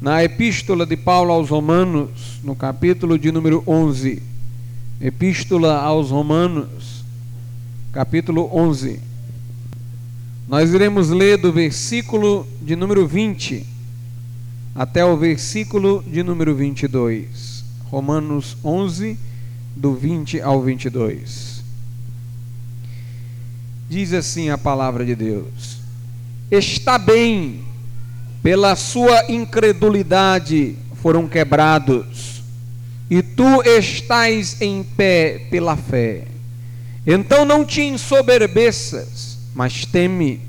na Epístola de Paulo aos Romanos, no capítulo de número 11. Epístola aos Romanos, capítulo 11. Nós iremos ler do versículo de número 20 até o versículo de número 22. Romanos 11, do 20 ao 22. Diz assim a palavra de Deus: Está bem pela sua incredulidade foram quebrados, e tu estás em pé pela fé. Então não te ensoberbeças, mas teme,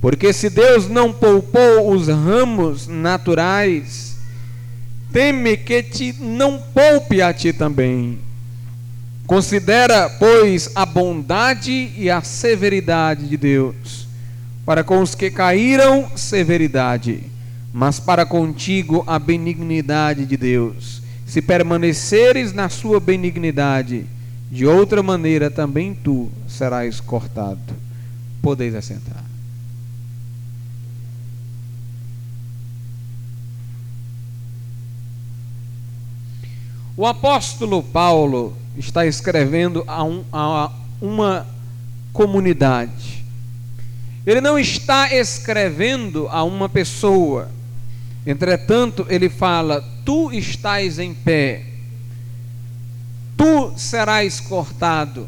porque se Deus não poupou os ramos naturais, teme que te não poupe a ti também. Considera, pois, a bondade e a severidade de Deus para com os que caíram, severidade, mas para contigo a benignidade de Deus. Se permaneceres na sua benignidade, de outra maneira também tu serás cortado. Podeis assentar. O apóstolo Paulo está escrevendo a, um, a uma comunidade ele não está escrevendo a uma pessoa. Entretanto, ele fala: Tu estás em pé, tu serás cortado.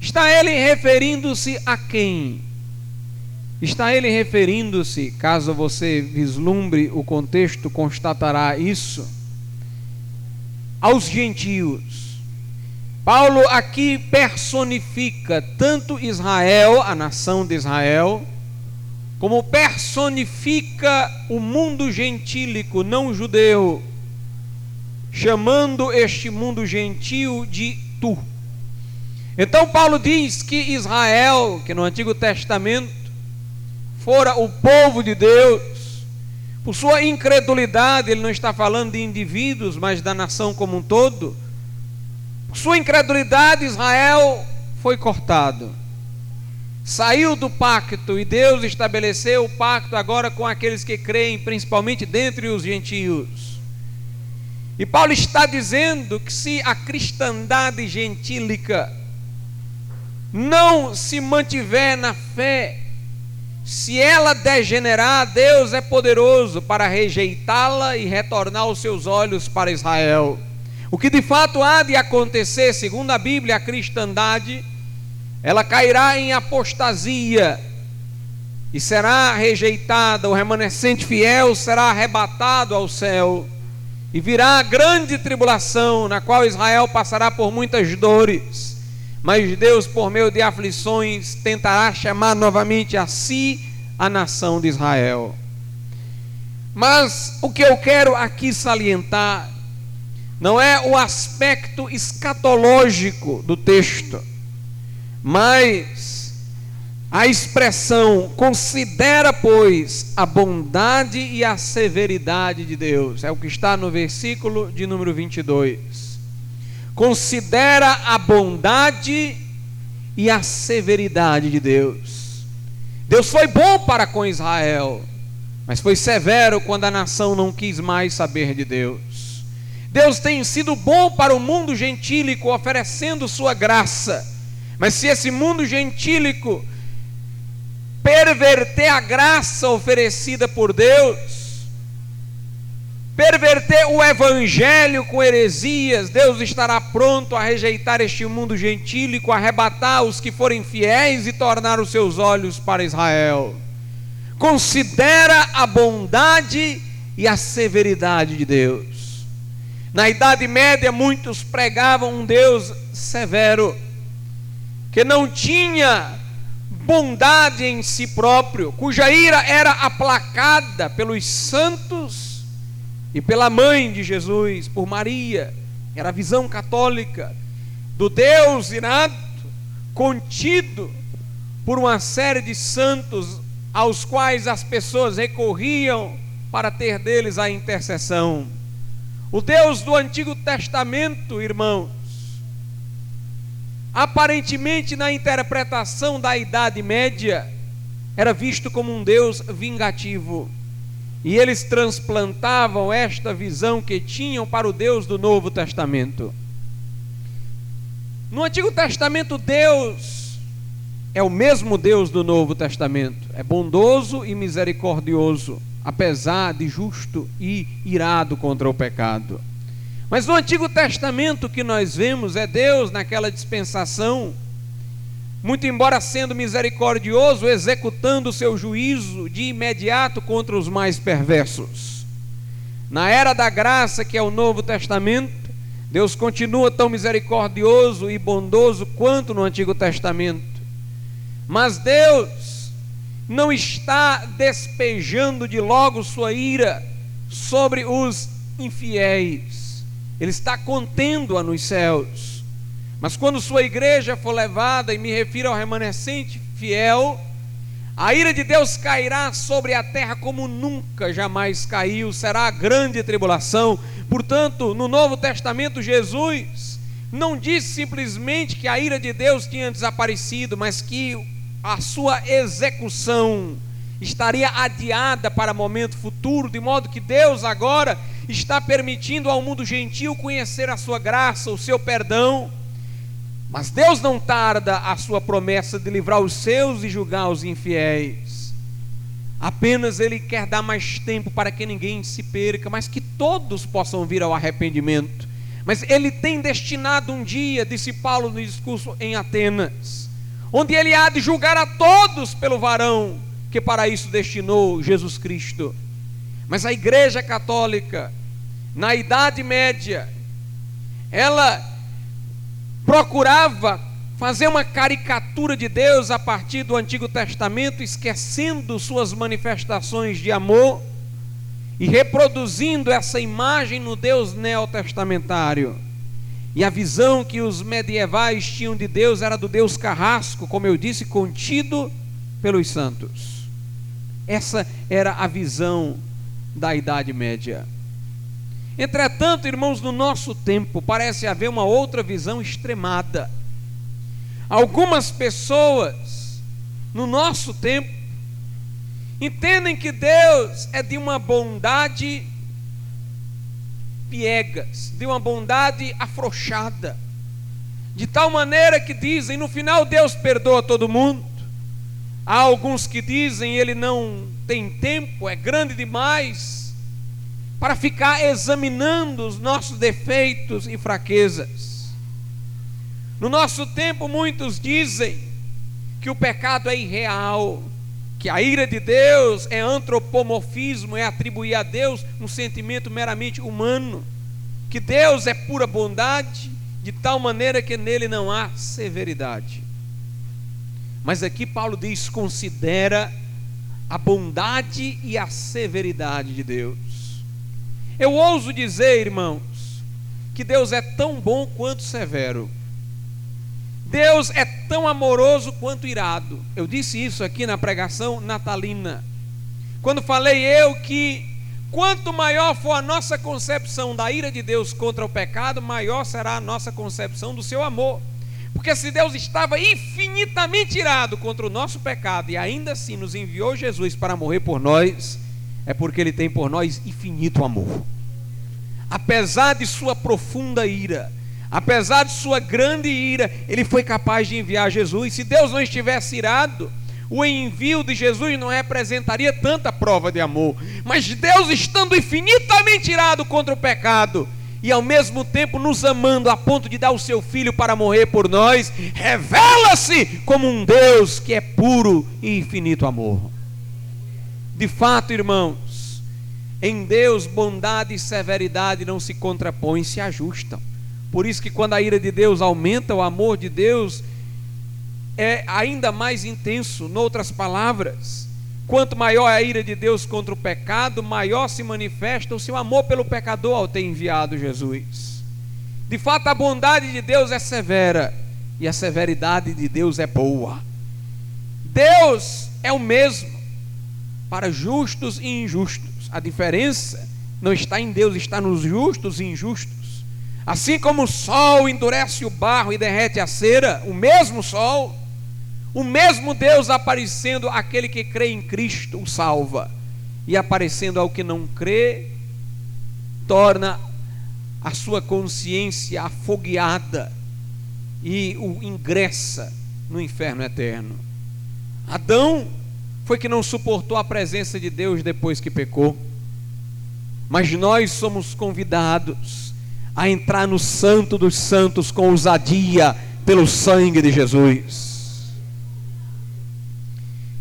Está ele referindo-se a quem? Está ele referindo-se, caso você vislumbre o contexto, constatará isso, aos gentios. Paulo aqui personifica tanto Israel, a nação de Israel, como personifica o mundo gentílico não judeu, chamando este mundo gentil de tu. Então Paulo diz que Israel, que no Antigo Testamento fora o povo de Deus, por sua incredulidade, ele não está falando de indivíduos, mas da nação como um todo, sua incredulidade, Israel foi cortado. Saiu do pacto e Deus estabeleceu o pacto agora com aqueles que creem, principalmente dentre os gentios. E Paulo está dizendo que se a cristandade gentílica não se mantiver na fé, se ela degenerar, Deus é poderoso para rejeitá-la e retornar os seus olhos para Israel. O que de fato há de acontecer, segundo a Bíblia, a cristandade, ela cairá em apostasia e será rejeitada, o remanescente fiel será arrebatado ao céu, e virá a grande tribulação, na qual Israel passará por muitas dores, mas Deus, por meio de aflições, tentará chamar novamente a si a nação de Israel. Mas o que eu quero aqui salientar não é o aspecto escatológico do texto, mas a expressão considera, pois, a bondade e a severidade de Deus. É o que está no versículo de número 22. Considera a bondade e a severidade de Deus. Deus foi bom para com Israel, mas foi severo quando a nação não quis mais saber de Deus. Deus tem sido bom para o mundo gentílico, oferecendo sua graça. Mas se esse mundo gentílico perverter a graça oferecida por Deus, perverter o evangelho com heresias, Deus estará pronto a rejeitar este mundo gentílico, arrebatar os que forem fiéis e tornar os seus olhos para Israel. Considera a bondade e a severidade de Deus. Na Idade Média, muitos pregavam um Deus severo, que não tinha bondade em si próprio, cuja ira era aplacada pelos santos e pela mãe de Jesus, por Maria. Era a visão católica do Deus irado, contido por uma série de santos aos quais as pessoas recorriam para ter deles a intercessão. O Deus do Antigo Testamento, irmãos, aparentemente na interpretação da Idade Média, era visto como um Deus vingativo. e eles transplantavam esta visão que tinham para o Deus do Novo Testamento. No Antigo Testamento, Deus é o mesmo Deus do Novo Testamento, é bondoso e misericordioso, apesar de justo e irado contra o pecado. Mas no Antigo Testamento que nós vemos é Deus naquela dispensação, muito embora sendo misericordioso, executando o seu juízo de imediato contra os mais perversos. Na era da graça, que é o Novo Testamento, Deus continua tão misericordioso e bondoso quanto no Antigo Testamento. Mas Deus não está despejando de logo sua ira sobre os infiéis ele está contendo-a nos céus. Mas quando sua igreja for levada, e me refiro ao remanescente fiel, a ira de Deus cairá sobre a terra como nunca jamais caiu, será a grande tribulação. Portanto, no Novo Testamento, Jesus não disse simplesmente que a ira de Deus tinha desaparecido, mas que a sua execução estaria adiada para momento futuro, de modo que Deus agora está permitindo ao mundo gentil conhecer a sua graça, o seu perdão. Mas Deus não tarda a sua promessa de livrar os seus e julgar os infiéis. Apenas Ele quer dar mais tempo para que ninguém se perca, mas que todos possam vir ao arrependimento. Mas Ele tem destinado um dia, disse Paulo no discurso em Atenas, onde Ele há de julgar a todos pelo varão que para isso destinou Jesus Cristo. Mas a Igreja Católica, na Idade Média, ela procurava fazer uma caricatura de Deus a partir do Antigo Testamento, esquecendo suas manifestações de amor e reproduzindo essa imagem no Deus neotestamentário. E a visão que os medievais tinham de Deus era do Deus carrasco, como eu disse, contido pelos santos. Essa era a visão da Idade Média. Entretanto, irmãos, no nosso tempo parece haver uma outra visão extremada. Algumas pessoas, no nosso tempo, entendem que Deus é de uma bondade piegas, de uma bondade afrouxada, de tal maneira que dizem: no final Deus perdoa todo mundo, Há alguns que dizem ele não tem tempo, é grande demais para ficar examinando os nossos defeitos e fraquezas. No nosso tempo, muitos dizem que o pecado é irreal, que a ira de Deus é antropomorfismo, é atribuir a Deus um sentimento meramente humano, que Deus é pura bondade, de tal maneira que nele não há severidade. Mas aqui Paulo diz: considera a bondade e a severidade de Deus. Eu ouso dizer, irmãos, que Deus é tão bom quanto severo. Deus é tão amoroso quanto irado. Eu disse isso aqui na pregação natalina. Quando falei eu que quanto maior for a nossa concepção da ira de Deus contra o pecado, maior será a nossa concepção do seu amor. Porque se Deus estava infinitamente irado contra o nosso pecado e ainda assim nos enviou Jesus para morrer por nós, é porque Ele tem por nós infinito amor. Apesar de sua profunda ira, apesar de sua grande ira, Ele foi capaz de enviar Jesus. Se Deus não estivesse irado, o envio de Jesus não representaria tanta prova de amor. Mas Deus, estando infinitamente irado contra o pecado, e ao mesmo tempo nos amando a ponto de dar o seu filho para morrer por nós, revela-se como um Deus que é puro e infinito amor. De fato, irmãos, em Deus bondade e severidade não se contrapõem, se ajustam. Por isso que quando a ira de Deus aumenta, o amor de Deus é ainda mais intenso. Noutras palavras, Quanto maior a ira de Deus contra o pecado, maior se manifesta o seu amor pelo pecador ao ter enviado Jesus. De fato, a bondade de Deus é severa e a severidade de Deus é boa. Deus é o mesmo para justos e injustos. A diferença não está em Deus, está nos justos e injustos. Assim como o sol endurece o barro e derrete a cera, o mesmo sol o mesmo Deus aparecendo, aquele que crê em Cristo o salva. e aparecendo ao que não crê, torna a sua consciência afogueada e o ingressa no inferno eterno. Adão foi que não suportou a presença de Deus depois que pecou. Mas nós somos convidados a entrar no Santo dos Santos com ousadia pelo sangue de Jesus.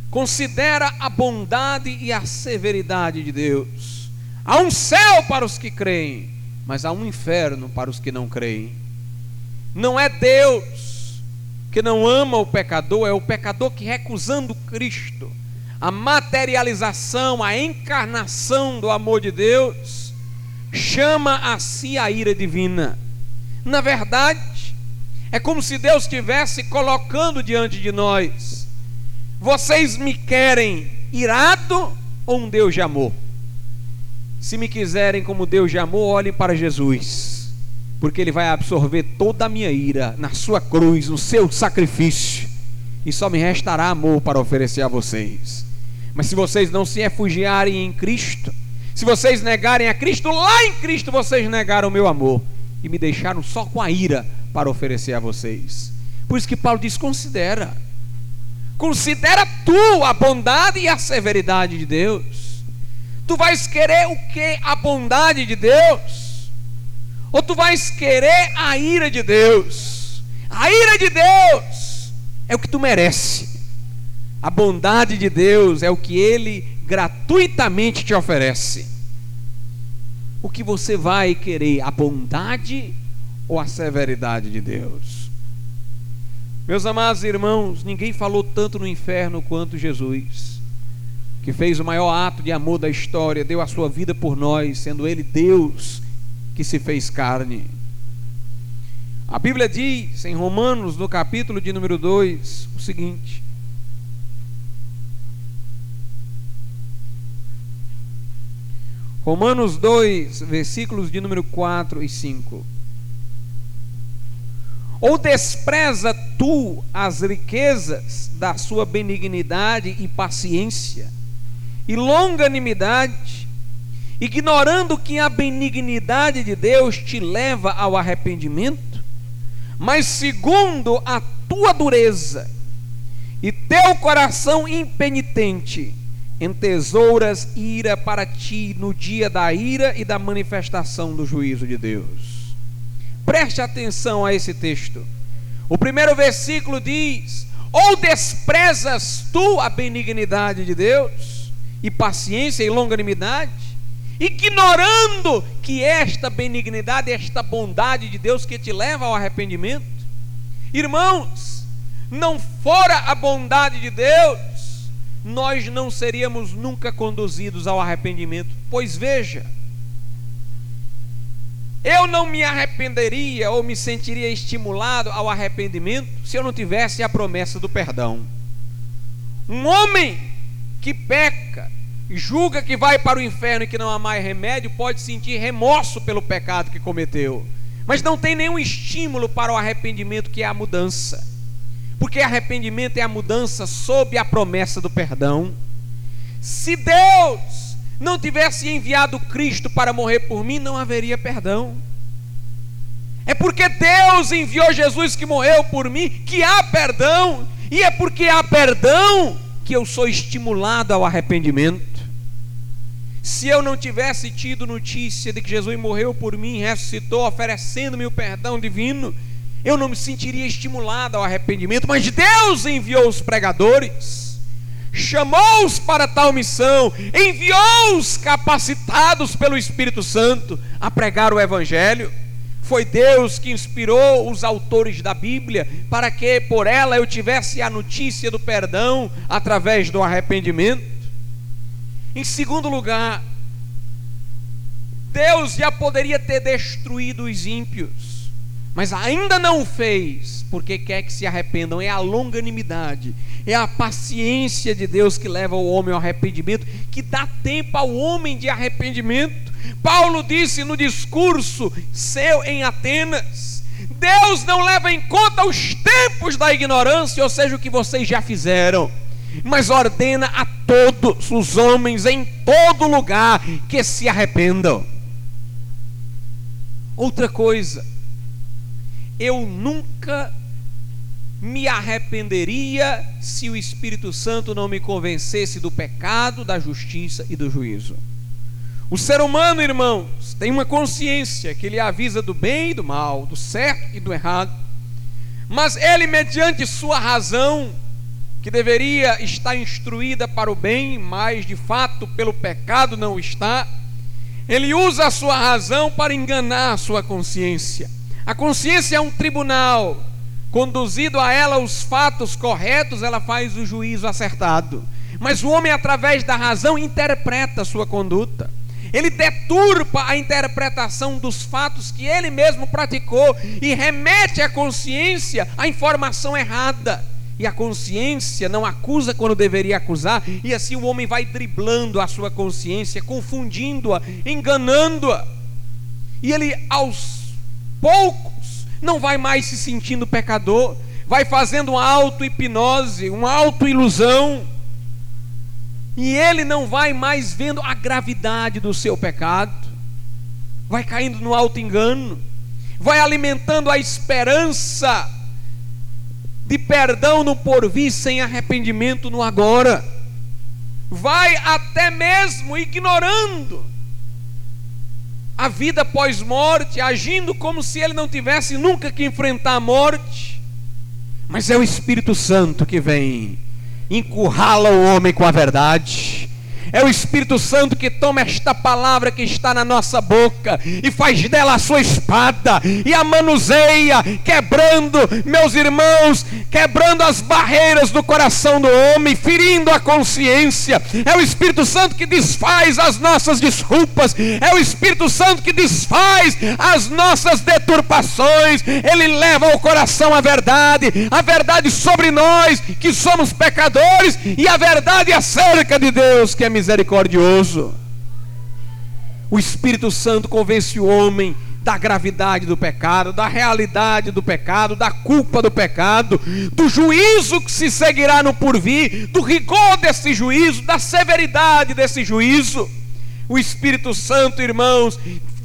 Considera a bondade e a severidade de Deus. Há um céu para os que creem, mas há um inferno para os que não creem. Não é Deus que não ama o pecador, é o pecador que recusando Cristo, a materialização, a encarnação do amor de Deus, chama a si a ira divina. Na verdade, é como se Deus estivesse colocando diante de nós: vocês me querem irado ou um Deus de amor? Se me quiserem como Deus de amor, olhem para Jesus, porque Ele vai absorver toda a minha ira na Sua cruz, no seu sacrifício, e só me restará amor para oferecer a vocês. Mas se vocês não se refugiarem em Cristo, se vocês negarem a Cristo, lá em Cristo vocês negaram o meu amor e me deixaram só com a ira para oferecer a vocês. Por isso que Paulo diz: considera, considera tu a bondade e a severidade de Deus. Tu vais querer o que? A bondade de Deus? Ou tu vais querer a ira de Deus? A ira de Deus é o que tu merece. A bondade de Deus é o que Ele gratuitamente te oferece. O que você vai querer? A bondade ou a severidade de Deus? Meus amados irmãos, ninguém falou tanto no inferno quanto Jesus, que fez o maior ato de amor da história, deu a sua vida por nós, sendo Ele Deus que se fez carne. A Bíblia diz em Romanos, no capítulo de número 2, o seguinte: Romanos 2, versículos de número 4 e 5. Ou despreza tu as riquezas da sua benignidade e paciência e longanimidade, ignorando que a benignidade de Deus te leva ao arrependimento? Mas segundo a tua dureza e teu coração impenitente, entesouras ira para ti no dia da ira e da manifestação do juízo de Deus. Preste atenção a esse texto. O primeiro versículo diz: Ou desprezas tu a benignidade de Deus, e paciência e longanimidade, ignorando que esta benignidade, esta bondade de Deus que te leva ao arrependimento? Irmãos, não fora a bondade de Deus, nós não seríamos nunca conduzidos ao arrependimento. Pois veja, eu não me arrependeria ou me sentiria estimulado ao arrependimento se eu não tivesse a promessa do perdão. Um homem que peca, julga que vai para o inferno e que não há mais remédio, pode sentir remorso pelo pecado que cometeu, mas não tem nenhum estímulo para o arrependimento, que é a mudança porque arrependimento é a mudança sob a promessa do perdão. Se Deus não tivesse enviado Cristo para morrer por mim, não haveria perdão. É porque Deus enviou Jesus que morreu por mim que há perdão, e é porque há perdão que eu sou estimulado ao arrependimento. Se eu não tivesse tido notícia de que Jesus morreu por mim, ressuscitou, oferecendo-me o perdão divino, eu não me sentiria estimulado ao arrependimento, mas Deus enviou os pregadores, chamou-os para tal missão, enviou-os capacitados pelo Espírito Santo a pregar o Evangelho. Foi Deus que inspirou os autores da Bíblia para que por ela eu tivesse a notícia do perdão através do arrependimento. Em segundo lugar, Deus já poderia ter destruído os ímpios mas ainda não o fez, porque quer que se arrependam. É a longanimidade, é a paciência de Deus que leva o homem ao arrependimento, que dá tempo ao homem de arrependimento. Paulo disse no discurso seu em Atenas: Deus não leva em conta os tempos da ignorância, ou seja, o que vocês já fizeram. mas ordena a todos os homens em todo lugar que se arrependam. Outra coisa, eu nunca me arrependeria se o Espírito Santo não me convencesse do pecado, da justiça e do juízo. O ser humano, irmãos, tem uma consciência que ele avisa do bem e do mal, do certo e do errado. Mas ele, mediante sua razão, que deveria estar instruída para o bem, mas de fato pelo pecado não está, ele usa a sua razão para enganar a sua consciência. A consciência é um tribunal, conduzido a ela os fatos corretos, ela faz o juízo acertado. Mas o homem, através da razão, interpreta a sua conduta. Ele deturpa a interpretação dos fatos que ele mesmo praticou e remete à consciência a informação errada. E a consciência não acusa quando deveria acusar, e assim o homem vai driblando a sua consciência, confundindo-a, enganando-a. E ele, aos poucos, não vai mais se sentindo pecador, vai fazendo uma auto-hipnose, uma auto-ilusão e ele não vai mais vendo a gravidade do seu pecado, vai caindo no alto engano, vai alimentando a esperança de perdão no porvir sem arrependimento no agora, vai até mesmo ignorando a vida pós-morte, agindo como se ele não tivesse nunca que enfrentar a morte. Mas é o Espírito Santo que vem encurrala o homem com a verdade. É o Espírito Santo que toma esta palavra que está na nossa boca e faz dela a sua espada e a manuseia, quebrando, meus irmãos, quebrando as barreiras do coração do homem, ferindo a consciência. É o Espírito Santo que desfaz as nossas desculpas, é o Espírito Santo que desfaz as nossas deturpações. Ele leva ao coração a verdade, a verdade sobre nós que somos pecadores e a verdade acerca de Deus que é misericordioso. O Espírito Santo convence o homem da gravidade do pecado, da realidade do pecado, da culpa do pecado, do juízo que se seguirá no porvir, do rigor desse juízo, da severidade desse juízo. O Espírito Santo, irmãos,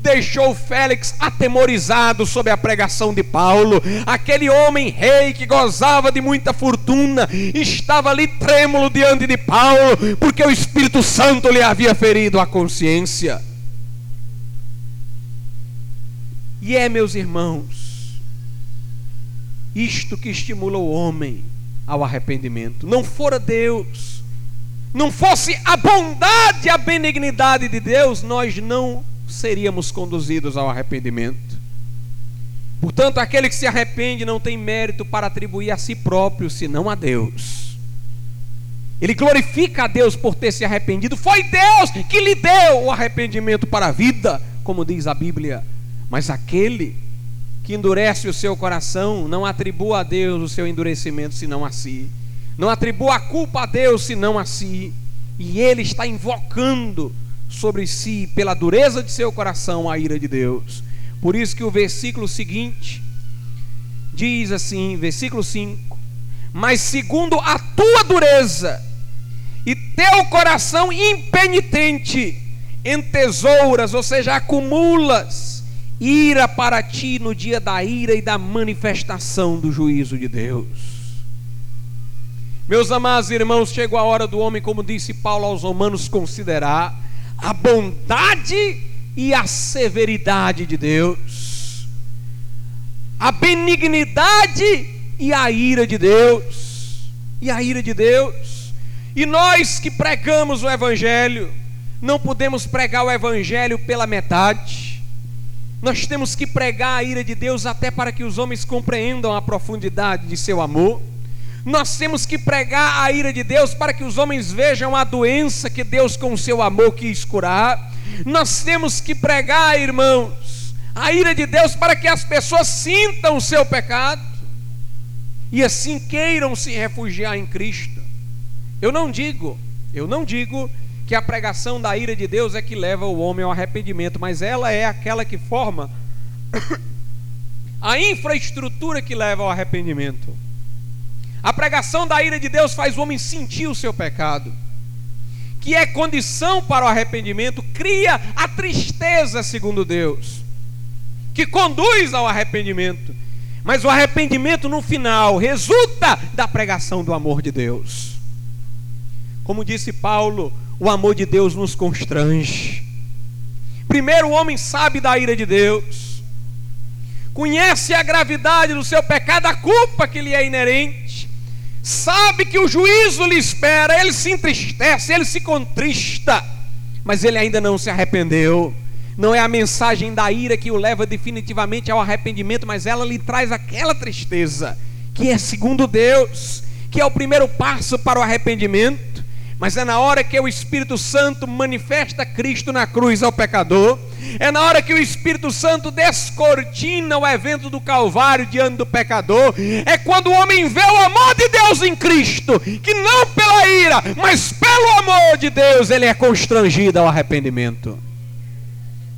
deixou Félix atemorizado sob a pregação de Paulo. Aquele homem rei que gozava de muita fortuna estava ali trêmulo diante de Paulo, porque o Espírito Santo lhe havia ferido a consciência. E é, meus irmãos, isto que estimula o homem ao arrependimento. Não fora Deus, não fosse a bondade e a benignidade de Deus, nós não seríamos conduzidos ao arrependimento. Portanto, aquele que se arrepende não tem mérito para atribuir a si próprio, senão a Deus. Ele glorifica a Deus por ter se arrependido. Foi Deus que lhe deu o arrependimento para a vida, como diz a Bíblia. Mas aquele que endurece o seu coração, não atribua a Deus o seu endurecimento, senão a si. Não atribua a culpa a Deus, senão a si. E ele está invocando sobre si, pela dureza de seu coração, a ira de Deus. Por isso que o versículo seguinte diz assim, versículo 5: Mas segundo a tua dureza e teu coração impenitente, entesouras, ou seja, acumulas ira para ti no dia da ira e da manifestação do juízo de Deus. Meus amados irmãos, chegou a hora do homem, como disse Paulo aos Romanos, considerar a bondade e a severidade de Deus, a benignidade e a ira de Deus, e a ira de Deus. E nós que pregamos o Evangelho, não podemos pregar o Evangelho pela metade. Nós temos que pregar a ira de Deus até para que os homens compreendam a profundidade de seu amor. Nós temos que pregar a ira de Deus para que os homens vejam a doença que Deus, com o seu amor, quis curar. Nós temos que pregar, irmãos, a ira de Deus para que as pessoas sintam o seu pecado e assim queiram se refugiar em Cristo. Eu não digo, eu não digo que a pregação da ira de Deus é que leva o homem ao arrependimento, mas ela é aquela que forma a infraestrutura que leva ao arrependimento. A pregação da ira de Deus faz o homem sentir o seu pecado, que é condição para o arrependimento, cria a tristeza, segundo Deus, que conduz ao arrependimento. Mas o arrependimento no final resulta da pregação do amor de Deus. Como disse Paulo, o amor de Deus nos constrange. Primeiro, o homem sabe da ira de Deus, conhece a gravidade do seu pecado, a culpa que lhe é inerente, sabe que o juízo lhe espera, ele se entristece, ele se contrista, mas ele ainda não se arrependeu. Não é a mensagem da ira que o leva definitivamente ao arrependimento, mas ela lhe traz aquela tristeza, que é segundo Deus, que é o primeiro passo para o arrependimento. Mas é na hora que o Espírito Santo manifesta Cristo na cruz ao pecador, é na hora que o Espírito Santo descortina o evento do Calvário diante do pecador, é quando o homem vê o amor de Deus em Cristo, que não pela ira, mas pelo amor de Deus ele é constrangido ao arrependimento.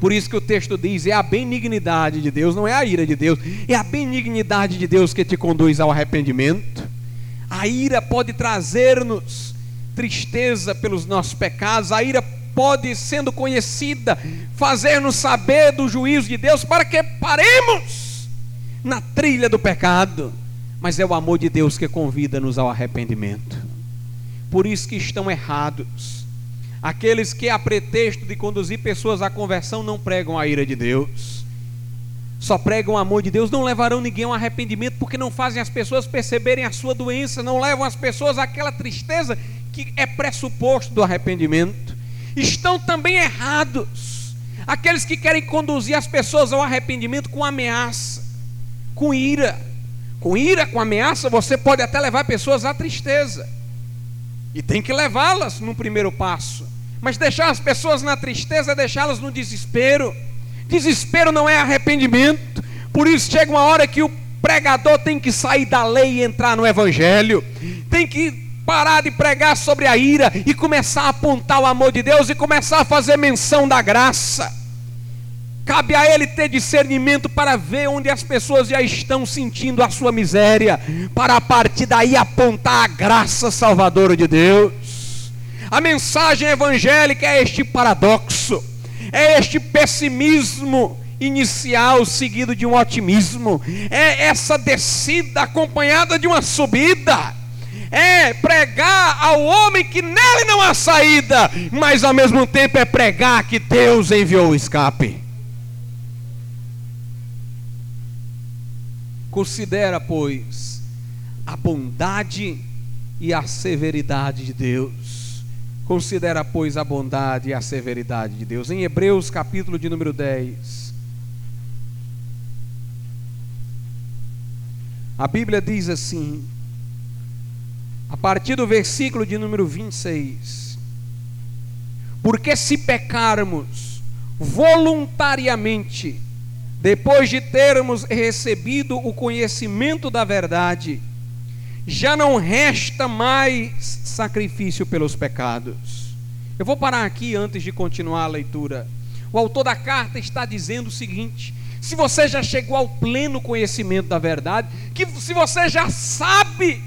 Por isso que o texto diz: é a benignidade de Deus, não é a ira de Deus, é a benignidade de Deus que te conduz ao arrependimento. A ira pode trazer-nos tristeza pelos nossos pecados, a ira pode, sendo conhecida, fazer-nos saber do juízo de Deus para que paremos na trilha do pecado. Mas é o amor de Deus que convida-nos ao arrependimento. Por isso que estão errados. Aqueles que, a pretexto de conduzir pessoas à conversão, não pregam a ira de Deus, só pregam o amor de Deus, não levarão ninguém ao arrependimento, porque não fazem as pessoas perceberem a sua doença, não levam as pessoas àquela tristeza que é pressuposto do arrependimento, estão também errados. Aqueles que querem conduzir as pessoas ao arrependimento com ameaça, com ira. Com ira, com ameaça, você pode até levar pessoas à tristeza. E tem que levá-las no primeiro passo. Mas deixar as pessoas na tristeza é deixá-las no desespero. Desespero não é arrependimento. Por isso chega uma hora que o pregador tem que sair da lei e entrar no evangelho. Tem que parar de pregar sobre a ira e começar a apontar o amor de Deus e começar a fazer menção da graça. Cabe a ele ter discernimento para ver onde as pessoas já estão sentindo a sua miséria, para a partir daí apontar a graça salvadora de Deus. A mensagem evangélica é este paradoxo, é este pessimismo inicial seguido de um otimismo, é essa descida acompanhada de uma subida é pregar ao homem que nele não há saída, mas ao mesmo tempo é pregar que Deus enviou o escape. Considera, pois, a bondade e a severidade de Deus. Considera, pois, a bondade e a severidade de Deus. Em Hebreus, capítulo de número 10. A Bíblia diz assim: a partir do versículo de número 26. Porque se pecarmos voluntariamente, depois de termos recebido o conhecimento da verdade, já não resta mais sacrifício pelos pecados. Eu vou parar aqui antes de continuar a leitura. O autor da carta está dizendo o seguinte: se você já chegou ao pleno conhecimento da verdade, que se você já sabe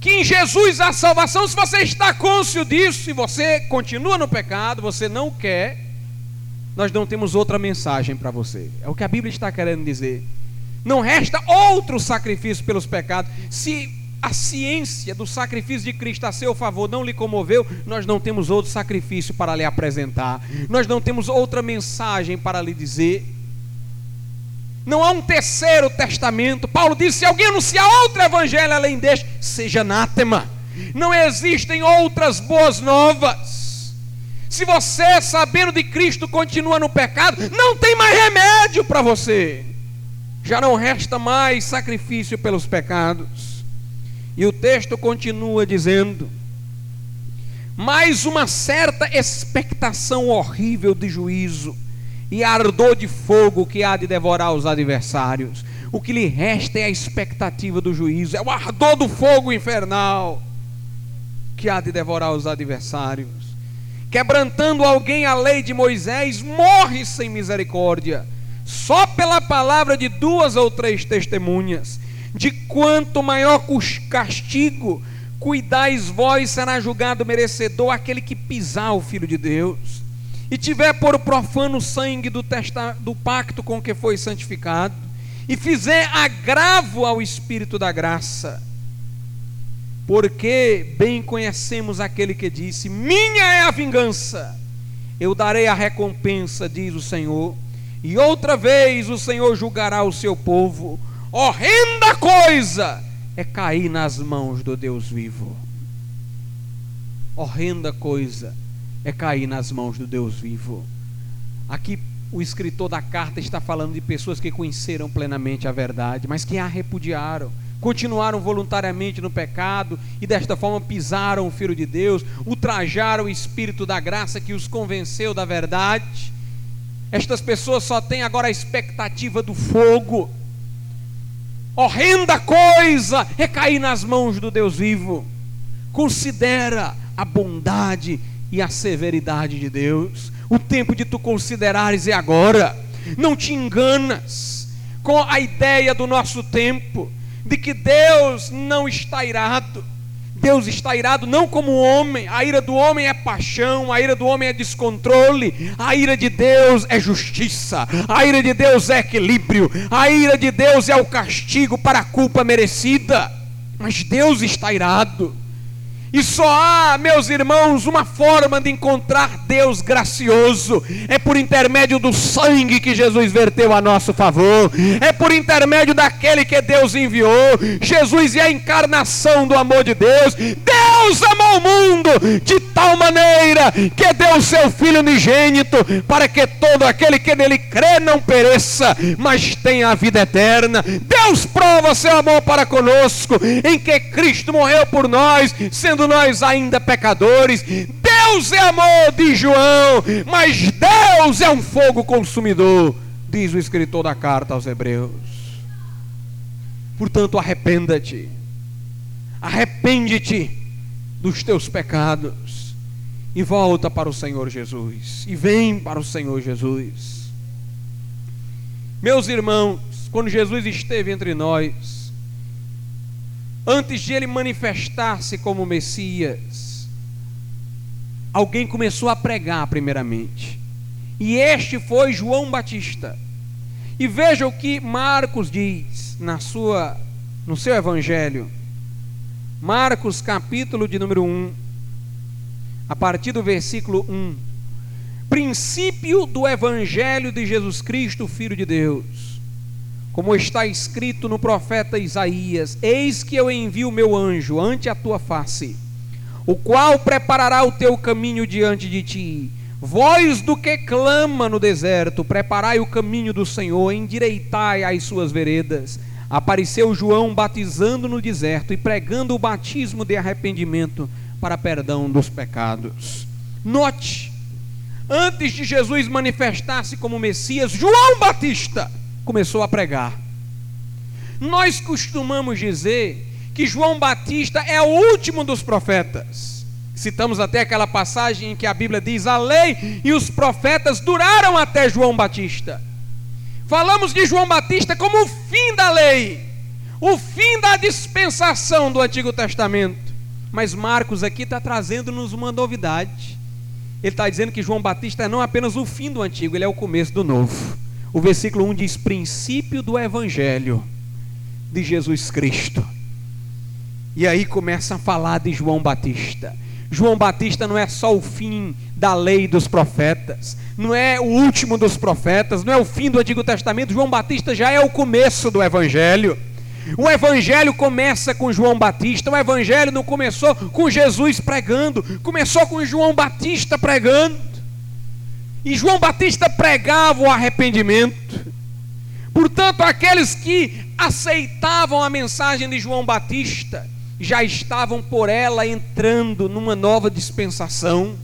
que em Jesus há salvação, se você está cônscio disso, se você continua no pecado, você não quer, nós não temos outra mensagem para você. É o que a Bíblia está querendo dizer. Não resta outro sacrifício pelos pecados. Se a ciência do sacrifício de Cristo a seu favor não lhe comoveu, nós não temos outro sacrifício para lhe apresentar. Nós não temos outra mensagem para lhe dizer. Não há um terceiro testamento. Paulo disse: se alguém anunciar outro evangelho além deste, seja anátema. Não existem outras boas novas. Se você, sabendo de Cristo, continua no pecado, não tem mais remédio para você. Já não resta mais sacrifício pelos pecados. E o texto continua dizendo: mais uma certa expectação horrível de juízo e ardor de fogo que há de devorar os adversários. O que lhe resta é a expectativa do juízo, é o ardor do fogo infernal que há de devorar os adversários. Quebrantando alguém a lei de Moisés, morre sem misericórdia, só pela palavra de duas ou três testemunhas. De quanto maior castigo cuidais vós, será julgado merecedor aquele que pisar o Filho de Deus, e tiver por profano sangue do, testa, do pacto com que foi santificado, e fizer agravo ao Espírito da graça. Porque bem conhecemos aquele que disse: Minha é a vingança, eu darei a recompensa, diz o Senhor. E outra vez o Senhor julgará o seu povo. Horrenda coisa é cair nas mãos do Deus vivo. Horrenda coisa é cair nas mãos do Deus vivo. Aqui o escritor da carta está falando de pessoas que conheceram plenamente a verdade, mas que a repudiaram, continuaram voluntariamente no pecado e desta forma pisaram o filho de Deus, ultrajaram o espírito da graça que os convenceu da verdade. Estas pessoas só têm agora a expectativa do fogo horrenda coisa é cair nas mãos do Deus vivo. Considera a bondade e a severidade de Deus. O tempo de tu considerares é agora. Não te enganas com a ideia do nosso tempo de que Deus não está irado Deus está irado não como homem, a ira do homem é paixão, a ira do homem é descontrole, a ira de Deus é justiça, a ira de Deus é equilíbrio, a ira de Deus é o castigo para a culpa merecida. Mas Deus está irado. E só há, meus irmãos, uma forma de encontrar Deus gracioso: é por intermédio do sangue que Jesus verteu a nosso favor, é por intermédio daquele que Deus enviou. Jesus é a encarnação do amor de Deus. Deus amou o mundo de tal maneira que deu o seu Filho unigênito, para que todo aquele que nele crê não pereça, mas tenha a vida eterna. Deus prova seu amor para conosco, em que Cristo morreu por nós, sendo sendo nós ainda pecadores. Deus é amor, diz João, mas Deus é um fogo consumidor, diz o escritor da carta aos Hebreus. Portanto, arrependa-te, arrepende-te dos teus pecados e volta para o Senhor Jesus, e vem para o Senhor Jesus. Meus irmãos, quando Jesus esteve entre nós, antes de ele manifestar-se como Messias, alguém começou a pregar primeiramente. E este foi João Batista. E veja o que Marcos diz na sua no seu evangelho. Marcos capítulo de número 1, a partir do versículo 1. Princípio do evangelho de Jesus Cristo, filho de Deus como está escrito no profeta Isaías: Eis que eu envio meu anjo ante a tua face, o qual preparará o teu caminho diante de ti. Voz do que clama no deserto, preparai o caminho do Senhor, endireitai as suas veredas. Apareceu João batizando no deserto e pregando o batismo de arrependimento para perdão dos pecados. Note, antes de Jesus manifestar-se como Messias, João Batista começou a pregar. Nós costumamos dizer que João Batista é o último dos profetas. Citamos até aquela passagem em que a Bíblia diz: a lei e os profetas duraram até João Batista. Falamos de João Batista como o fim da lei, o fim da dispensação do Antigo Testamento. Mas Marcos aqui está trazendo-nos uma novidade. Ele está dizendo que João Batista é não apenas o fim do Antigo, ele é o começo do Novo. O versículo 1 diz: princípio do Evangelho de Jesus Cristo. E aí começa a falar de João Batista. João Batista não é só o fim da lei dos profetas, não é o último dos profetas, não é o fim do Antigo Testamento. João Batista já é o começo do Evangelho. O Evangelho começa com João Batista. O Evangelho não começou com Jesus pregando, começou com João Batista pregando. E João Batista pregava o arrependimento. Portanto, aqueles que aceitavam a mensagem de João Batista já estavam por ela entrando numa nova dispensação,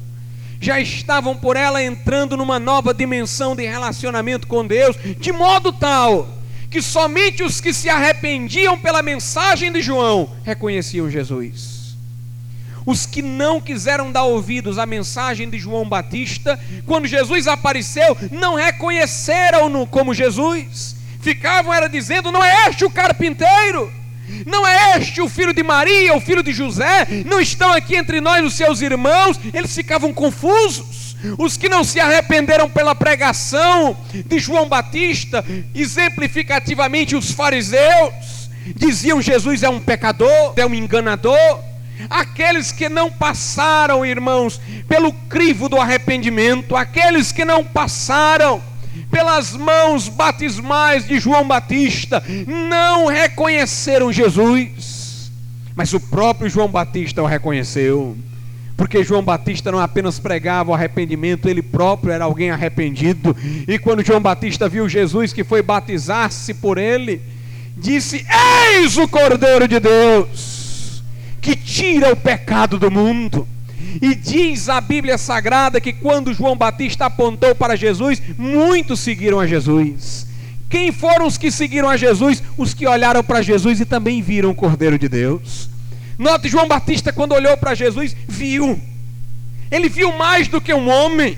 já estavam por ela entrando numa nova dimensão de relacionamento com Deus, de modo tal que somente os que se arrependiam pela mensagem de João reconheciam Jesus. Os que não quiseram dar ouvidos à mensagem de João Batista, quando Jesus apareceu, não reconheceram-no como Jesus. Ficavam era dizendo: "Não é este o carpinteiro?" Não é este o filho de Maria, o filho de José? Não estão aqui entre nós os seus irmãos? Eles ficavam confusos. Os que não se arrependeram pela pregação de João Batista, exemplificativamente os fariseus, diziam Jesus é um pecador, é um enganador. Aqueles que não passaram, irmãos, pelo crivo do arrependimento, aqueles que não passaram pelas mãos batismais de João Batista, não reconheceram Jesus, mas o próprio João Batista o reconheceu. Porque João Batista não apenas pregava o arrependimento, ele próprio era alguém arrependido. E quando João Batista viu Jesus que foi batizar-se por ele, disse: Eis o Cordeiro de Deus, que tira o pecado do mundo. E diz a Bíblia Sagrada que quando João Batista apontou para Jesus, muitos seguiram a Jesus. Quem foram os que seguiram a Jesus? Os que olharam para Jesus e também viram o Cordeiro de Deus. Note, João Batista, quando olhou para Jesus, viu. Ele viu mais do que um homem.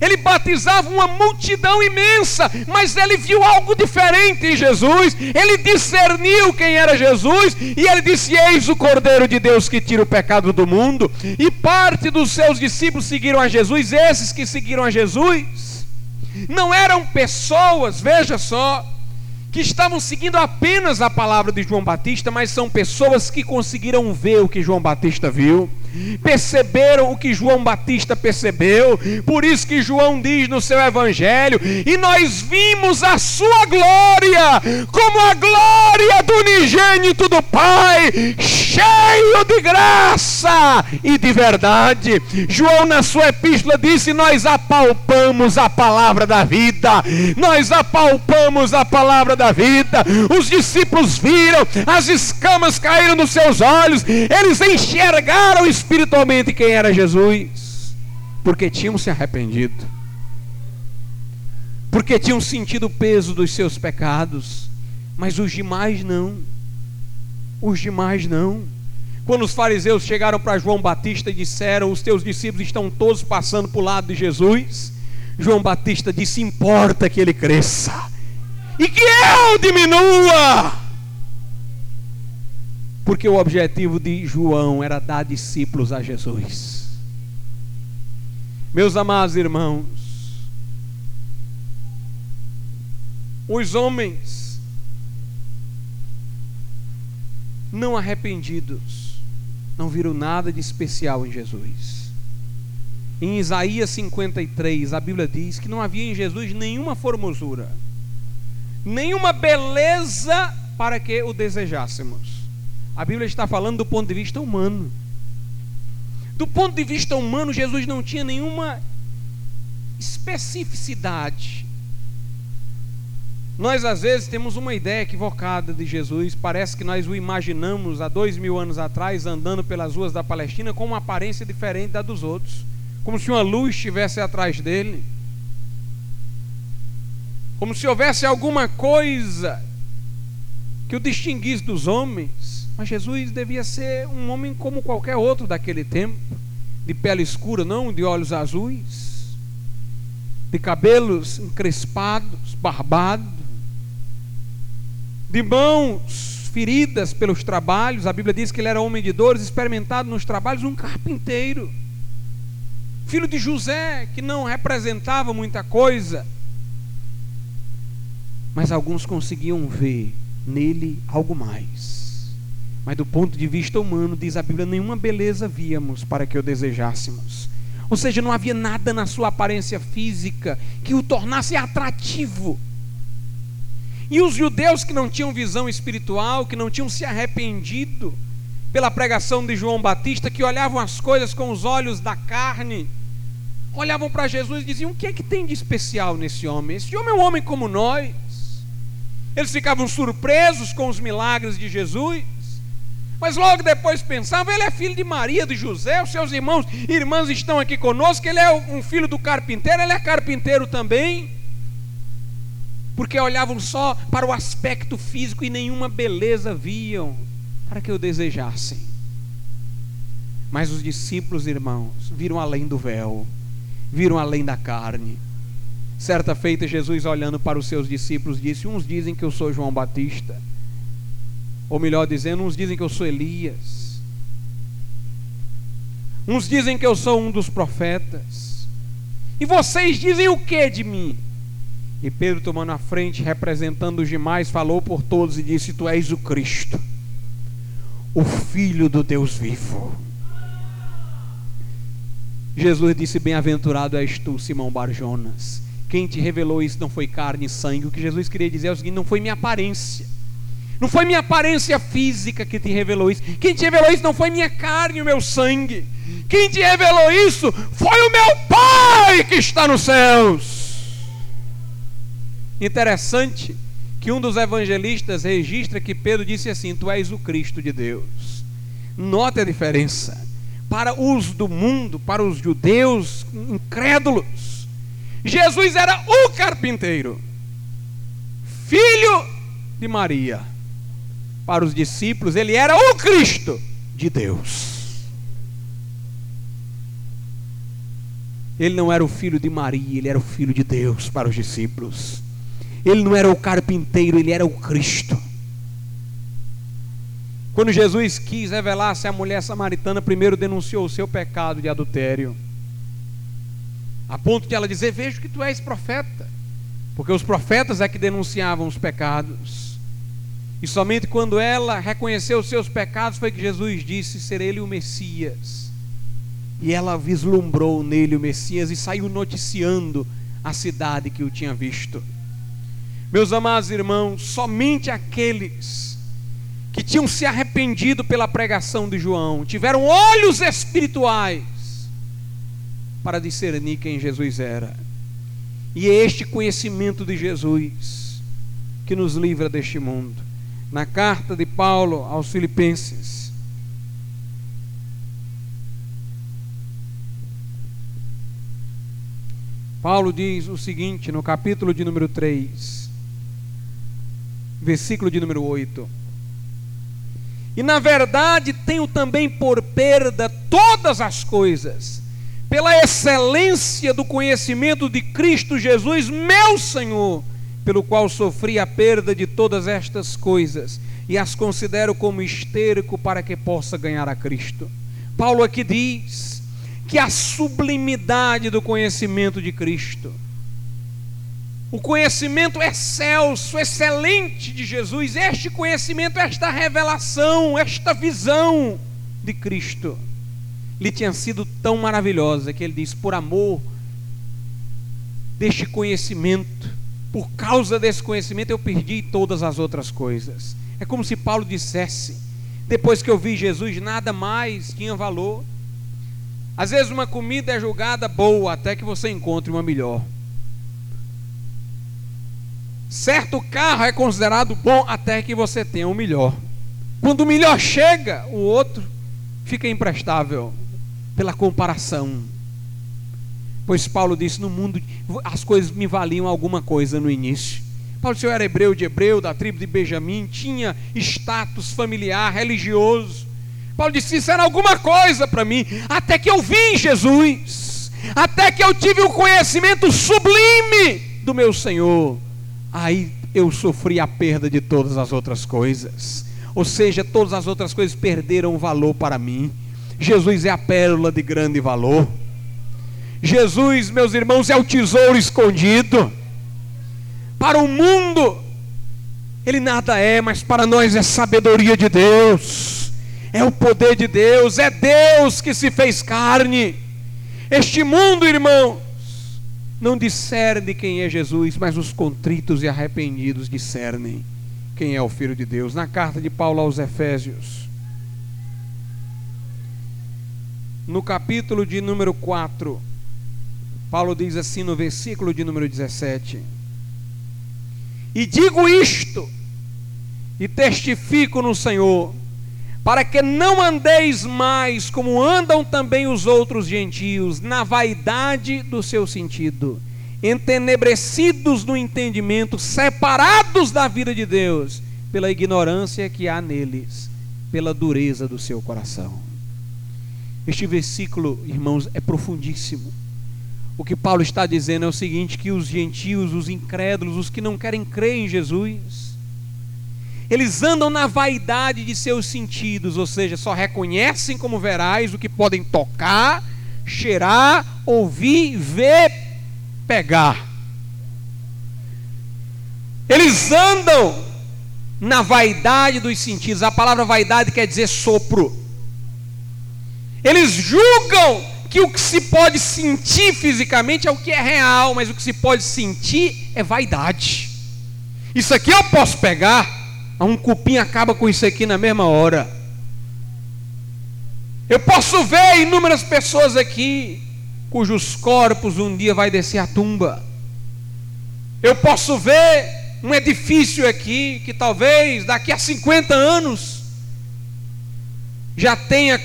Ele batizava uma multidão imensa, mas ele viu algo diferente em Jesus. Ele discerniu quem era Jesus e ele disse: Eis o Cordeiro de Deus que tira o pecado do mundo. E parte dos seus discípulos seguiram a Jesus. Esses que seguiram a Jesus não eram pessoas, veja só, que estavam seguindo apenas a palavra de João Batista, mas são pessoas que conseguiram ver o que João Batista viu perceberam o que João Batista percebeu, por isso que João diz no seu evangelho: e nós vimos a sua glória, como a glória do unigênito do Pai, cheio de graça e de verdade. João, na sua epístola, disse: Nós apalpamos a palavra da vida, nós apalpamos a palavra da vida. Os discípulos viram, as escamas caíram dos seus olhos, eles enxergaram espiritualmente quem era Jesus, porque tinham se arrependido, porque tinham sentido o peso dos seus pecados, mas os demais não. Os demais não. Quando os fariseus chegaram para João Batista e disseram: Os teus discípulos estão todos passando para o lado de Jesus. João Batista disse: Importa que ele cresça e que eu diminua. Porque o objetivo de João era dar discípulos a Jesus. Meus amados irmãos, os homens não arrependidos não viram nada de especial em Jesus. Em Isaías 53, a Bíblia diz que não havia em Jesus nenhuma formosura, nenhuma beleza para que o desejássemos. A Bíblia está falando do ponto de vista humano. Do ponto de vista humano, Jesus não tinha nenhuma especificidade. Nós às vezes temos uma ideia equivocada de Jesus, parece que nós o imaginamos há dois mil anos atrás andando pelas ruas da Palestina com uma aparência diferente da dos outros, como se uma luz estivesse atrás dele, como se houvesse alguma coisa que o distinguisse dos homens. Mas Jesus devia ser um homem como qualquer outro daquele tempo, de pele escura, não de olhos azuis, de cabelos encrespados, barbado, de mãos feridas pelos trabalhos. A Bíblia diz que ele era homem de dores, experimentado nos trabalhos, um carpinteiro, filho de José, que não representava muita coisa, mas alguns conseguiam ver nele algo mais. Mas do ponto de vista humano, diz a Bíblia, nenhuma beleza víamos para que o desejássemos. Ou seja, não havia nada na sua aparência física que o tornasse atrativo. E os judeus que não tinham visão espiritual, que não tinham se arrependido pela pregação de João Batista, que olhavam as coisas com os olhos da carne, olhavam para Jesus e diziam: O que é que tem de especial nesse homem? Esse homem é um homem como nós. Eles ficavam surpresos com os milagres de Jesus. Mas logo depois pensava, ele é filho de Maria, de José, os seus irmãos e irmãs estão aqui conosco, ele é um filho do carpinteiro, ele é carpinteiro também. Porque olhavam só para o aspecto físico e nenhuma beleza viam para que o desejassem. Mas os discípulos, irmãos, viram além do véu, viram além da carne. Certa feita, Jesus, olhando para os seus discípulos, disse: Uns dizem que eu sou João Batista Ou melhor dizendo, uns dizem que eu sou Elias. Uns dizem que eu sou um dos profetas. E vocês dizem o que de mim? E Pedro, tomando a frente, representando os demais, falou por todos e disse: Tu és o Cristo, o Filho do Deus vivo. Jesus disse: Bem-aventurado és tu, Simão Barjonas. Quem te revelou isso não foi carne e sangue. O que Jesus queria dizer é o seguinte: não foi minha aparência. Não foi minha aparência física que te revelou isso. Quem te revelou isso não foi minha carne o meu sangue. Quem te revelou isso foi o meu Pai que está nos céus. Interessante que um dos evangelistas registra que Pedro disse assim: Tu és o Cristo de Deus. Note a diferença. Para os do mundo, para os judeus incrédulos, Jesus era o carpinteiro, filho de Maria. Para os discípulos, ele era o Cristo de Deus. Ele não era o filho de Maria, ele era o filho de Deus para os discípulos. Ele não era o carpinteiro, ele era o Cristo. Quando Jesus quis revelar-se à mulher samaritana, primeiro denunciou o seu pecado de adultério. A ponto de ela dizer: Vejo que tu és profeta. Porque os profetas é que denunciavam os pecados. E somente quando ela reconheceu os seus pecados foi que Jesus disse ser ele o Messias. E ela vislumbrou nele o Messias e saiu noticiando a cidade que o tinha visto. Meus amados irmãos, somente aqueles que tinham se arrependido pela pregação de João, tiveram olhos espirituais para discernir quem Jesus era. E é este conhecimento de Jesus que nos livra deste mundo. Na carta de Paulo aos Filipenses, Paulo diz o seguinte no capítulo de número 3: versículo de número 8. E na verdade tenho também por perda todas as coisas, pela excelência do conhecimento de Cristo Jesus, meu Senhor, pelo qual sofri a perda de todas estas coisas e as considero como esterco para que possa ganhar a Cristo. Paulo aqui diz que a sublimidade do conhecimento de Cristo o conhecimento excelso, excelente de Jesus, este conhecimento, esta revelação, esta visão de Cristo, lhe tinha sido tão maravilhosa que ele diz: por amor deste conhecimento, por causa desse conhecimento, eu perdi todas as outras coisas. É como se Paulo dissesse: depois que eu vi Jesus, nada mais tinha valor. Às vezes, uma comida é julgada boa até que você encontre uma melhor. Certo carro é considerado bom até que você tenha o melhor. Quando o melhor chega, o outro fica imprestável pela comparação. Pois Paulo disse: no mundo as coisas me valiam alguma coisa no início. Paulo disse: eu era hebreu de hebreu, da tribo de Benjamim, tinha status familiar, religioso. Paulo disse: isso era alguma coisa para mim, até que eu vi Jesus, até que eu tive o conhecimento sublime do meu Senhor aí eu sofri a perda de todas as outras coisas. Ou seja, todas as outras coisas perderam valor para mim. Jesus é a pérola de grande valor. Jesus, meus irmãos, é o tesouro escondido. Para o mundo, ele nada é, mas para nós é sabedoria de Deus, é o poder de Deus, é Deus que se fez carne. Este mundo, irmão, não discerne quem é Jesus, mas os contritos e arrependidos discernem quem é o Filho de Deus. Na carta de Paulo aos Efésios, no capítulo de número 4, Paulo diz assim no versículo de número 17: E digo isto, e testifico no Senhor, para que não andeis mais como andam também os outros gentios, na vaidade do seu sentido, entenebrecidos no entendimento, separados da vida de Deus, pela ignorância que há neles, pela dureza do seu coração. Este versículo, irmãos, é profundíssimo. O que Paulo está dizendo é o seguinte: que os gentios, os incrédulos, os que não querem crer em Jesus, Eles andam na vaidade de seus sentidos, ou seja, só reconhecem como verais o que podem tocar, cheirar, ouvir, ver, pegar. Eles andam na vaidade dos sentidos. A palavra vaidade quer dizer sopro. Eles julgam que o que se pode sentir fisicamente é o que é real, mas o que se pode sentir é vaidade. Isso aqui eu posso pegar, um cupim acaba com isso aqui na mesma hora. Eu posso ver inúmeras pessoas aqui cujos corpos um dia vai descer a tumba. Eu posso ver um edifício aqui que talvez daqui a 50 anos já tenha,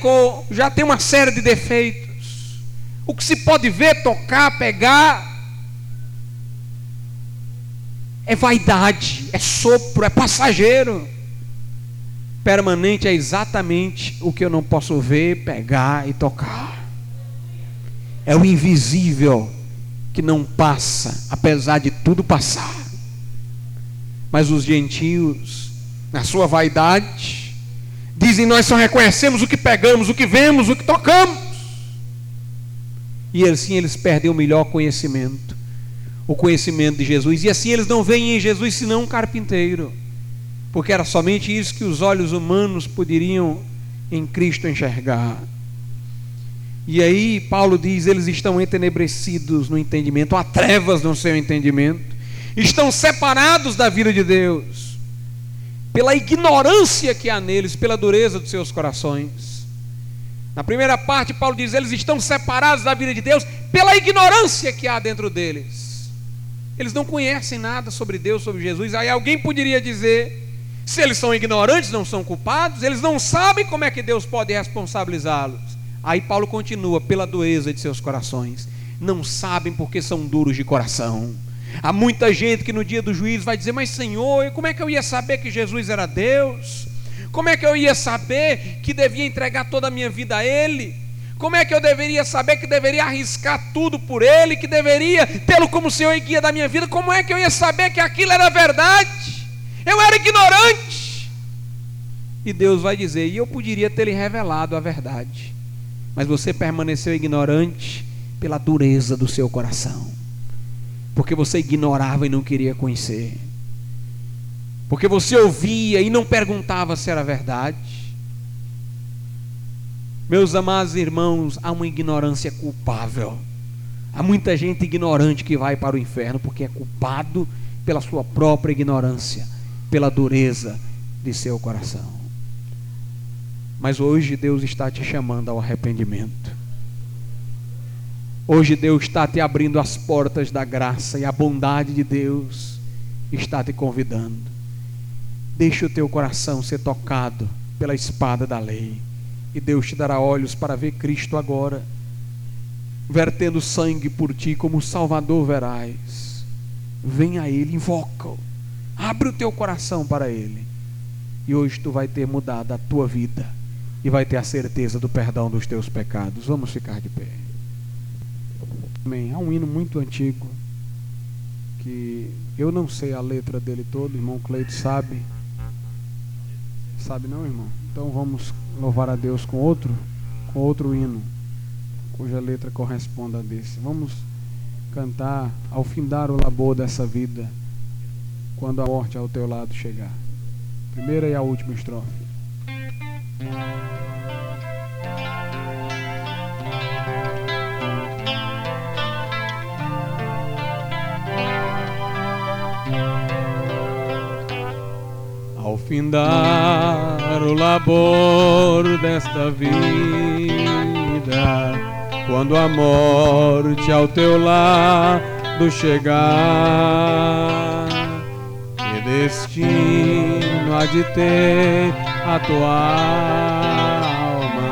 já tem uma série de defeitos. O que se pode ver, tocar, pegar, é vaidade, é sopro, é passageiro. Permanente é exatamente o que eu não posso ver, pegar e tocar. É o invisível que não passa, apesar de tudo passar. Mas os gentios, na sua vaidade, Dizem nós só reconhecemos o que pegamos, o que vemos, o que tocamos. E assim eles perdem o melhor conhecimento, o conhecimento de Jesus. E assim eles não veem em Jesus senão um carpinteiro, porque era somente isso que os olhos humanos poderiam em Cristo enxergar. E aí Paulo diz: eles estão entenebrecidos no entendimento, há trevas no seu entendimento, estão separados da vida de Deus pela ignorância que há neles, pela dureza dos seus corações. Na primeira parte, Paulo diz: eles estão separados da vida de Deus pela ignorância que há dentro deles. Eles não conhecem nada sobre Deus, sobre Jesus. Aí alguém poderia dizer: se eles são ignorantes, não são culpados, eles não sabem como é que Deus pode responsabilizá-los. Aí Paulo continua: pela dureza de seus corações. Não sabem porque são duros de coração. Há muita gente que no dia do juízo vai dizer: Mas Senhor, como é que eu ia saber que Jesus era Deus? Como é que eu ia saber que devia entregar toda a minha vida a Ele? Como é que eu deveria saber que deveria arriscar tudo por Ele, que deveria tê-lo como Senhor e guia da minha vida? Como é que eu ia saber que aquilo era verdade? Eu era ignorante. E Deus vai dizer: E eu poderia ter lhe revelado a verdade, mas você permaneceu ignorante pela dureza do seu coração porque você ignorava e não queria conhecer, porque você ouvia e não perguntava se era verdade. Meus amados irmãos, há uma ignorância culpável. Há muita gente ignorante que vai para o inferno porque é culpado pela sua própria ignorância, pela dureza de seu coração. Mas hoje Deus está te chamando ao arrependimento. Hoje Deus está te abrindo as portas da graça e a bondade de Deus está te convidando. Deixe o teu coração ser tocado pela espada da lei e Deus te dará olhos para ver Cristo agora, vertendo sangue por ti como Salvador verás. Venha a Ele, invoca-o, abre o teu coração para Ele e hoje tu vai ter mudado a tua vida e vai ter a certeza do perdão dos teus pecados. Vamos ficar de pé. Amém. Há um hino muito antigo que eu não sei a letra dele todo, o irmão Cleide sabe. Sabe não, irmão? Então vamos louvar a Deus com outro, com outro hino, cuja letra corresponda a desse. Vamos cantar ao findar o labor dessa vida, quando a morte ao teu lado chegar. Primeira e a última estrofe. Findar o labor desta vida, quando a morte ao teu lado chegar, que destino há de ter a tua alma,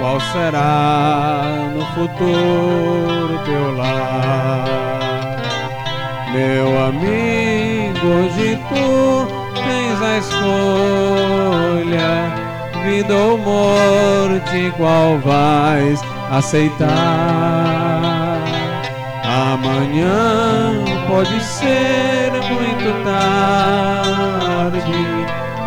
qual será no futuro teu lar? Meu amigo, hoje tu escolha, vida ou morte, qual vais aceitar? Amanhã pode ser muito tarde,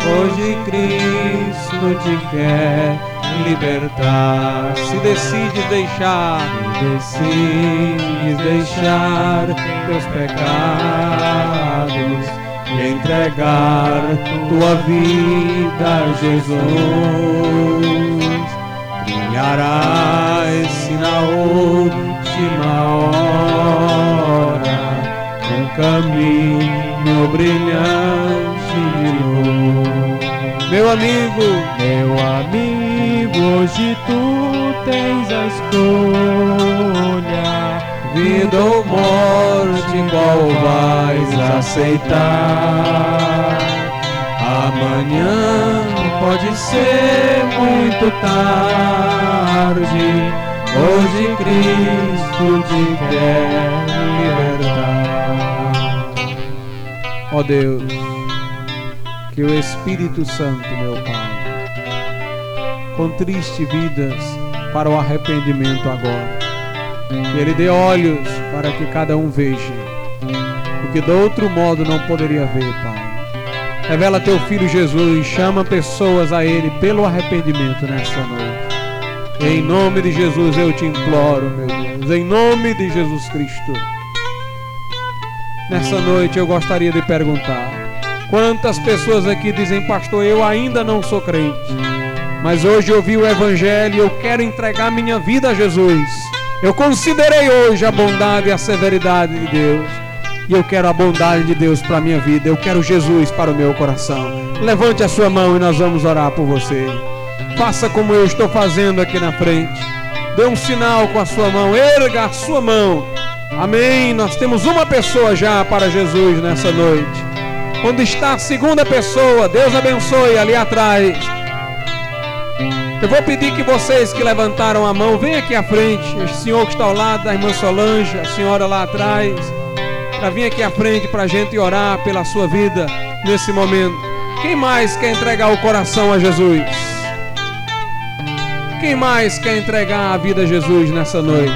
Hoje Cristo te quer libertar. Se decides deixar, decides deixar teus pecados entregar tua vida Jesus. Brilharás na última hora um caminho brilhante de luz. Meu amigo, meu amigo, hoje tu tens a escolha. Vida ou morte, qual vais aceitar? Amanhã pode ser muito tarde. Hoje Cristo te quer libertar. Ó oh Deus, que o Espírito Santo, meu Pai, contriste vidas para o arrependimento agora. Que Ele dê olhos para que cada um veja o que de outro modo não poderia ver, Pai. Revela teu filho Jesus, chama pessoas a Ele pelo arrependimento nessa noite. Em nome de Jesus eu te imploro, meu Deus, em nome de Jesus Cristo. Nessa noite eu gostaria de perguntar: quantas pessoas aqui dizem, pastor, eu ainda não sou crente, mas hoje eu vi o Evangelho e eu quero entregar minha vida a Jesus. Eu considerei hoje a bondade e a severidade de Deus. E eu quero a bondade de Deus para a minha vida. Eu quero Jesus para o meu coração. Levante a sua mão e nós vamos orar por você. Faça como eu estou fazendo aqui na frente. Dê um sinal com a sua mão. Erga a sua mão. Amém. Nós temos uma pessoa já para Jesus nessa noite. Onde está a segunda pessoa? Deus abençoe ali atrás. Eu vou pedir que vocês que levantaram a mão, venham aqui à frente. Este senhor que está ao lado da irmã Solange, a senhora lá atrás, para vir aqui à frente para a gente orar pela sua vida nesse momento. Quem mais quer entregar o coração a Jesus? Quem mais quer entregar a vida a Jesus nessa noite?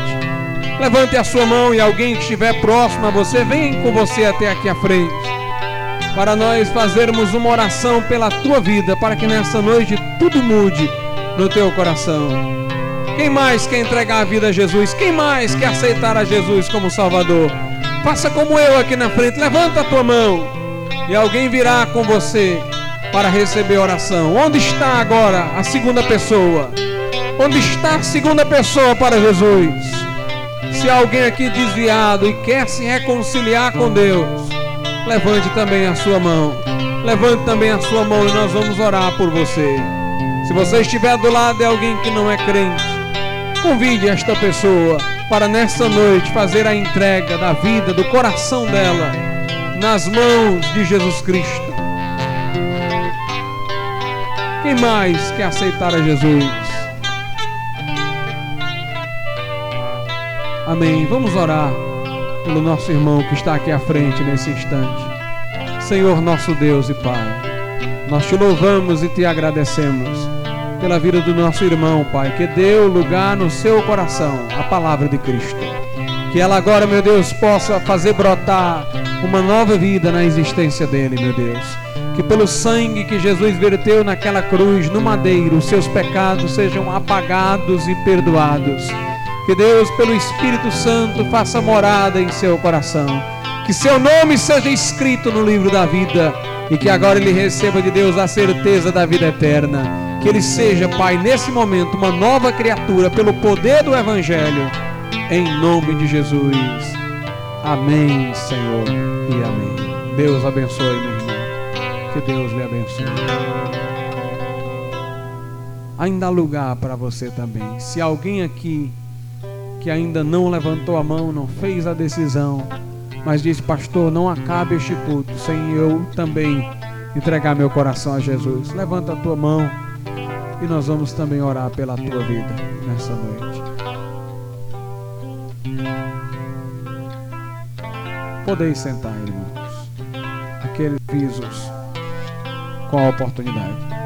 Levante a sua mão e alguém que estiver próximo a você, venha com você até aqui à frente. Para nós fazermos uma oração pela tua vida, para que nessa noite tudo mude no teu coração. Quem mais quer entregar a vida a Jesus? Quem mais quer aceitar a Jesus como Salvador? Faça como eu aqui na frente, levanta a tua mão e alguém virá com você para receber oração. Onde está agora a segunda pessoa? Onde está a segunda pessoa para Jesus? Se alguém aqui desviado e quer se reconciliar com Deus, levante também a sua mão. Levante também a sua mão e nós vamos orar por você. Se você estiver do lado de alguém que não é crente, convide esta pessoa para nessa noite fazer a entrega da vida, do coração dela, nas mãos de Jesus Cristo. Quem mais quer aceitar a Jesus? Amém. Vamos orar pelo nosso irmão que está aqui à frente nesse instante. Senhor nosso Deus e Pai, nós te louvamos e te agradecemos pela vida do nosso irmão, Pai, que deu lugar no seu coração a palavra de Cristo. Que ela agora, meu Deus, possa fazer brotar uma nova vida na existência dele, meu Deus. Que pelo sangue que Jesus verteu naquela cruz, no madeiro, os seus pecados sejam apagados e perdoados. Que Deus, pelo Espírito Santo, faça morada em seu coração. Que seu nome seja escrito no livro da vida e que agora ele receba de Deus a certeza da vida eterna. Que ele seja, Pai, nesse momento, uma nova criatura pelo poder do Evangelho, em nome de Jesus. Amém, Senhor, e amém. Deus abençoe, meu irmão. Que Deus lhe abençoe. Ainda há lugar para você também. Se alguém aqui que ainda não levantou a mão, não fez a decisão, mas disse, pastor, não acabe este culto sem eu também entregar meu coração a Jesus. Levanta a tua mão e nós vamos também orar pela tua vida nessa noite. Podeis sentar, irmãos. Aqueles visos com a oportunidade.